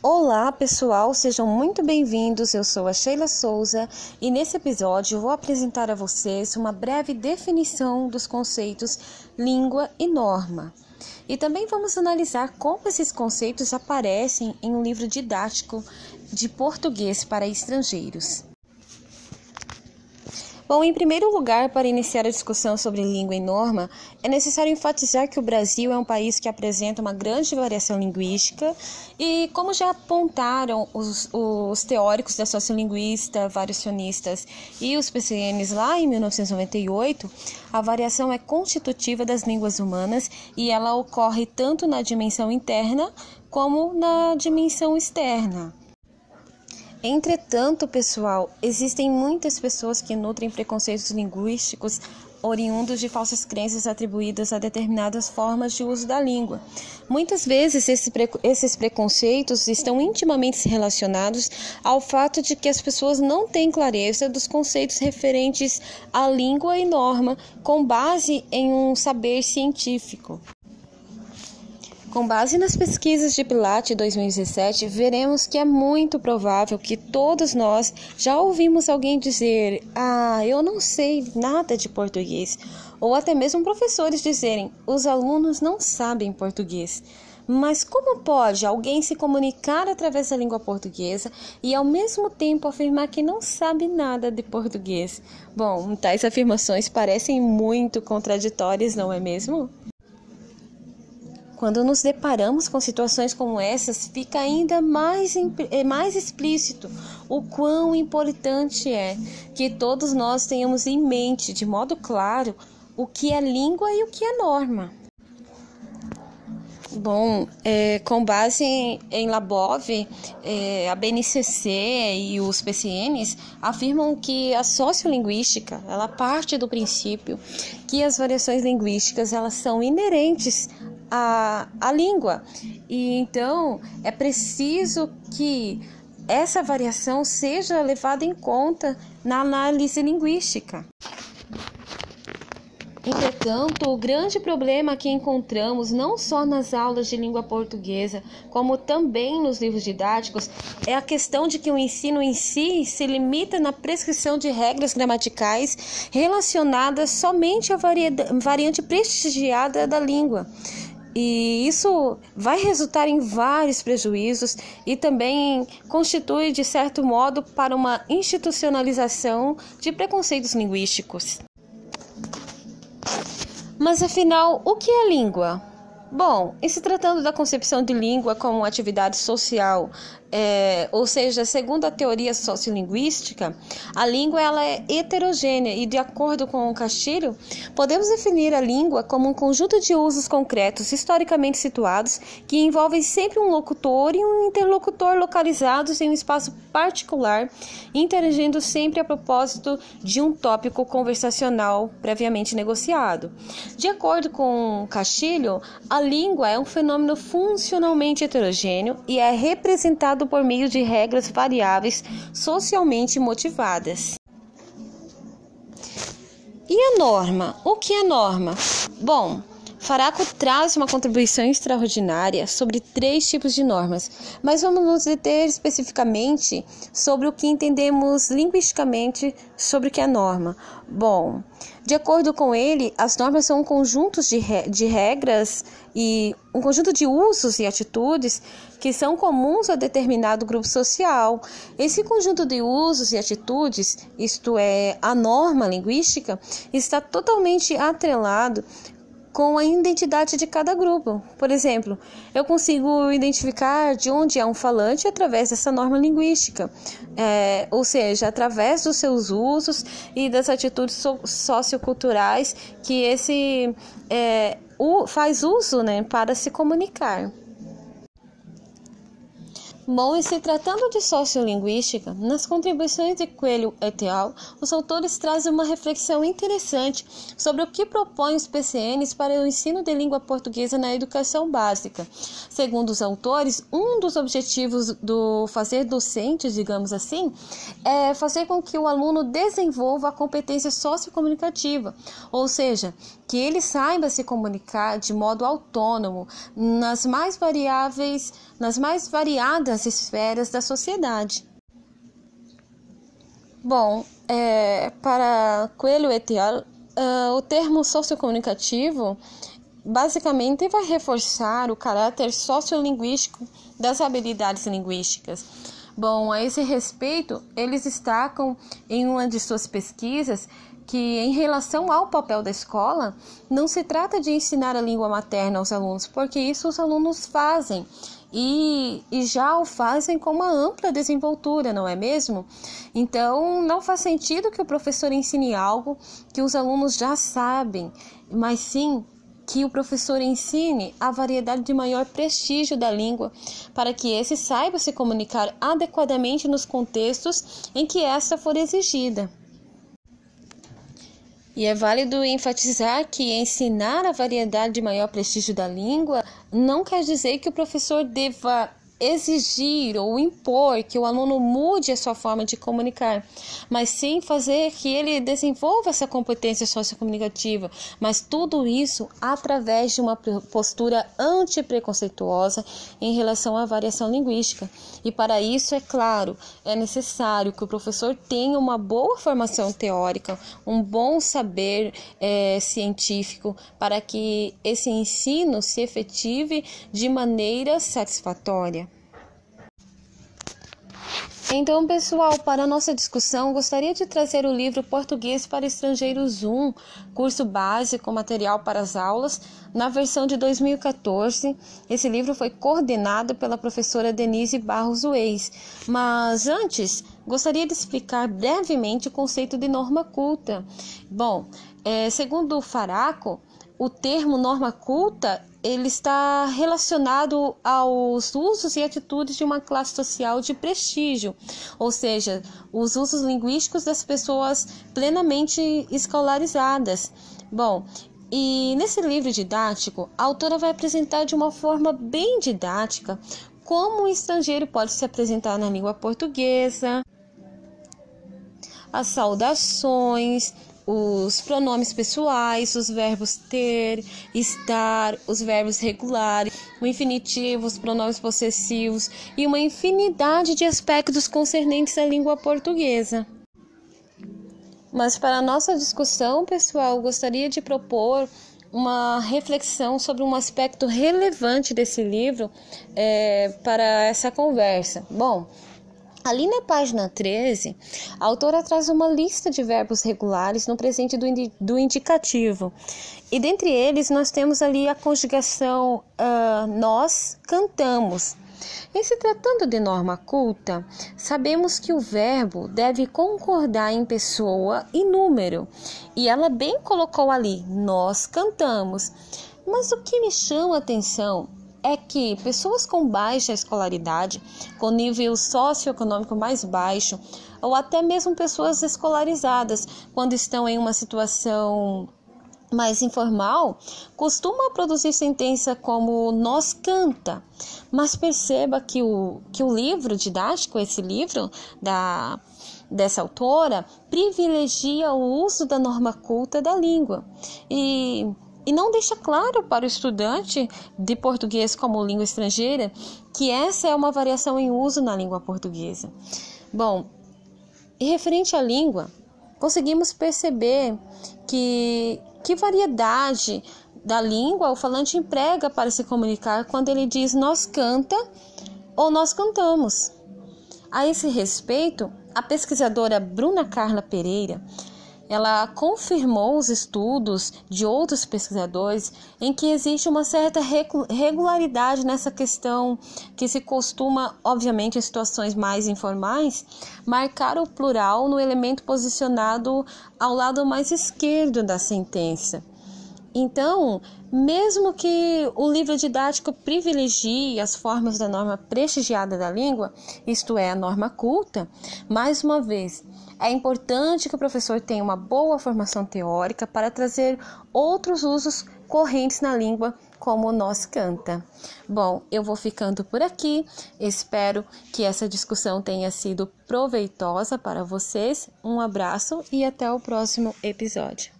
Olá pessoal, sejam muito bem-vindos. Eu sou a Sheila Souza e nesse episódio vou apresentar a vocês uma breve definição dos conceitos língua e norma. E também vamos analisar como esses conceitos aparecem em um livro didático de português para estrangeiros. Bom, em primeiro lugar, para iniciar a discussão sobre língua e norma, é necessário enfatizar que o Brasil é um país que apresenta uma grande variação linguística e, como já apontaram os, os teóricos da sociolinguista, variacionistas e os PCNs lá em 1998, a variação é constitutiva das línguas humanas e ela ocorre tanto na dimensão interna como na dimensão externa. Entretanto, pessoal, existem muitas pessoas que nutrem preconceitos linguísticos oriundos de falsas crenças atribuídas a determinadas formas de uso da língua. Muitas vezes esse pre esses preconceitos estão intimamente relacionados ao fato de que as pessoas não têm clareza dos conceitos referentes à língua e norma com base em um saber científico. Com base nas pesquisas de Pilate 2017, veremos que é muito provável que todos nós já ouvimos alguém dizer: Ah, eu não sei nada de português. Ou até mesmo professores dizerem: Os alunos não sabem português. Mas como pode alguém se comunicar através da língua portuguesa e ao mesmo tempo afirmar que não sabe nada de português? Bom, tais afirmações parecem muito contraditórias, não é mesmo? Quando nos deparamos com situações como essas, fica ainda mais, é, mais explícito o quão importante é que todos nós tenhamos em mente, de modo claro, o que é língua e o que é norma. Bom, é, com base em, em Labov, é, a BNCC e os PCNs afirmam que a sociolinguística ela parte do princípio que as variações linguísticas elas são inerentes a, a língua. E então é preciso que essa variação seja levada em conta na análise linguística. Entretanto, o grande problema que encontramos não só nas aulas de língua portuguesa, como também nos livros didáticos, é a questão de que o ensino em si se limita na prescrição de regras gramaticais relacionadas somente à variante prestigiada da língua. E isso vai resultar em vários prejuízos e também constitui, de certo modo, para uma institucionalização de preconceitos linguísticos. Mas afinal, o que é língua? Bom, em se tratando da concepção de língua como atividade social, é, ou seja, segundo a teoria sociolinguística, a língua ela é heterogênea e, de acordo com o Castilho, podemos definir a língua como um conjunto de usos concretos historicamente situados que envolvem sempre um locutor e um interlocutor localizados em um espaço particular, interagindo sempre a propósito de um tópico conversacional previamente negociado. De acordo com Castilho, a a língua é um fenômeno funcionalmente heterogêneo e é representado por meio de regras variáveis socialmente motivadas. E a norma? O que é norma? Bom, Faraco traz uma contribuição extraordinária sobre três tipos de normas, mas vamos nos deter especificamente sobre o que entendemos linguisticamente sobre o que é norma. Bom, de acordo com ele, as normas são um conjunto de, re de regras e um conjunto de usos e atitudes que são comuns a determinado grupo social. Esse conjunto de usos e atitudes, isto é, a norma linguística, está totalmente atrelado com a identidade de cada grupo. Por exemplo, eu consigo identificar de onde é um falante através dessa norma linguística, é, ou seja, através dos seus usos e das atitudes so socioculturais que esse é, faz uso né, para se comunicar. Bom, e se tratando de sociolinguística, nas contribuições de Coelho et al., os autores trazem uma reflexão interessante sobre o que propõem os PCNs para o ensino de língua portuguesa na educação básica. Segundo os autores, um dos objetivos do fazer docente, digamos assim, é fazer com que o aluno desenvolva a competência sociocomunicativa, ou seja, que ele saiba se comunicar de modo autônomo nas mais variáveis, nas mais variadas nas esferas da sociedade. Bom, é, para Coelho et al., uh, o termo sociocomunicativo basicamente vai reforçar o caráter sociolinguístico das habilidades linguísticas. Bom, a esse respeito, eles destacam em uma de suas pesquisas que, em relação ao papel da escola, não se trata de ensinar a língua materna aos alunos, porque isso os alunos fazem e, e já o fazem com uma ampla desenvoltura, não é mesmo? Então, não faz sentido que o professor ensine algo que os alunos já sabem, mas sim que o professor ensine a variedade de maior prestígio da língua, para que esse saiba se comunicar adequadamente nos contextos em que esta for exigida. E é válido enfatizar que ensinar a variedade de maior prestígio da língua não quer dizer que o professor deva exigir ou impor que o aluno mude a sua forma de comunicar, mas sim fazer que ele desenvolva essa competência sociocomunicativa, mas tudo isso através de uma postura antipreconceituosa em relação à variação linguística. E para isso, é claro, é necessário que o professor tenha uma boa formação teórica, um bom saber é, científico, para que esse ensino se efetive de maneira satisfatória. Então, pessoal, para nossa discussão, gostaria de trazer o livro Português para Estrangeiros 1, curso básico, material para as aulas, na versão de 2014. Esse livro foi coordenado pela professora Denise Barros Weiss. Mas antes, gostaria de explicar brevemente o conceito de norma culta. Bom, é, segundo o Faraco, o termo norma culta ele está relacionado aos usos e atitudes de uma classe social de prestígio, ou seja, os usos linguísticos das pessoas plenamente escolarizadas. Bom, e nesse livro didático, a autora vai apresentar de uma forma bem didática como um estrangeiro pode se apresentar na língua portuguesa, as saudações, os pronomes pessoais, os verbos ter, estar, os verbos regulares, o infinitivo, os pronomes possessivos e uma infinidade de aspectos concernentes à língua portuguesa. Mas para a nossa discussão, pessoal, gostaria de propor uma reflexão sobre um aspecto relevante desse livro é, para essa conversa. Bom, Ali na página 13, a autora traz uma lista de verbos regulares no presente do, indi do indicativo. E dentre eles, nós temos ali a conjugação uh, nós cantamos. Em se tratando de norma culta, sabemos que o verbo deve concordar em pessoa e número. E ela bem colocou ali, nós cantamos. Mas o que me chama a atenção é que pessoas com baixa escolaridade, com nível socioeconômico mais baixo, ou até mesmo pessoas escolarizadas, quando estão em uma situação mais informal, costumam produzir sentença como nós canta. Mas perceba que o, que o livro didático, esse livro da dessa autora, privilegia o uso da norma culta da língua. E e não deixa claro para o estudante de português como língua estrangeira que essa é uma variação em uso na língua portuguesa. Bom, e referente à língua, conseguimos perceber que que variedade da língua o falante emprega para se comunicar quando ele diz nós canta ou nós cantamos. A esse respeito, a pesquisadora Bruna Carla Pereira ela confirmou os estudos de outros pesquisadores em que existe uma certa regularidade nessa questão que se costuma, obviamente, em situações mais informais, marcar o plural no elemento posicionado ao lado mais esquerdo da sentença. Então, mesmo que o livro didático privilegie as formas da norma prestigiada da língua, isto é, a norma culta, mais uma vez, é importante que o professor tenha uma boa formação teórica para trazer outros usos correntes na língua, como nós canta. Bom, eu vou ficando por aqui. Espero que essa discussão tenha sido proveitosa para vocês. Um abraço e até o próximo episódio.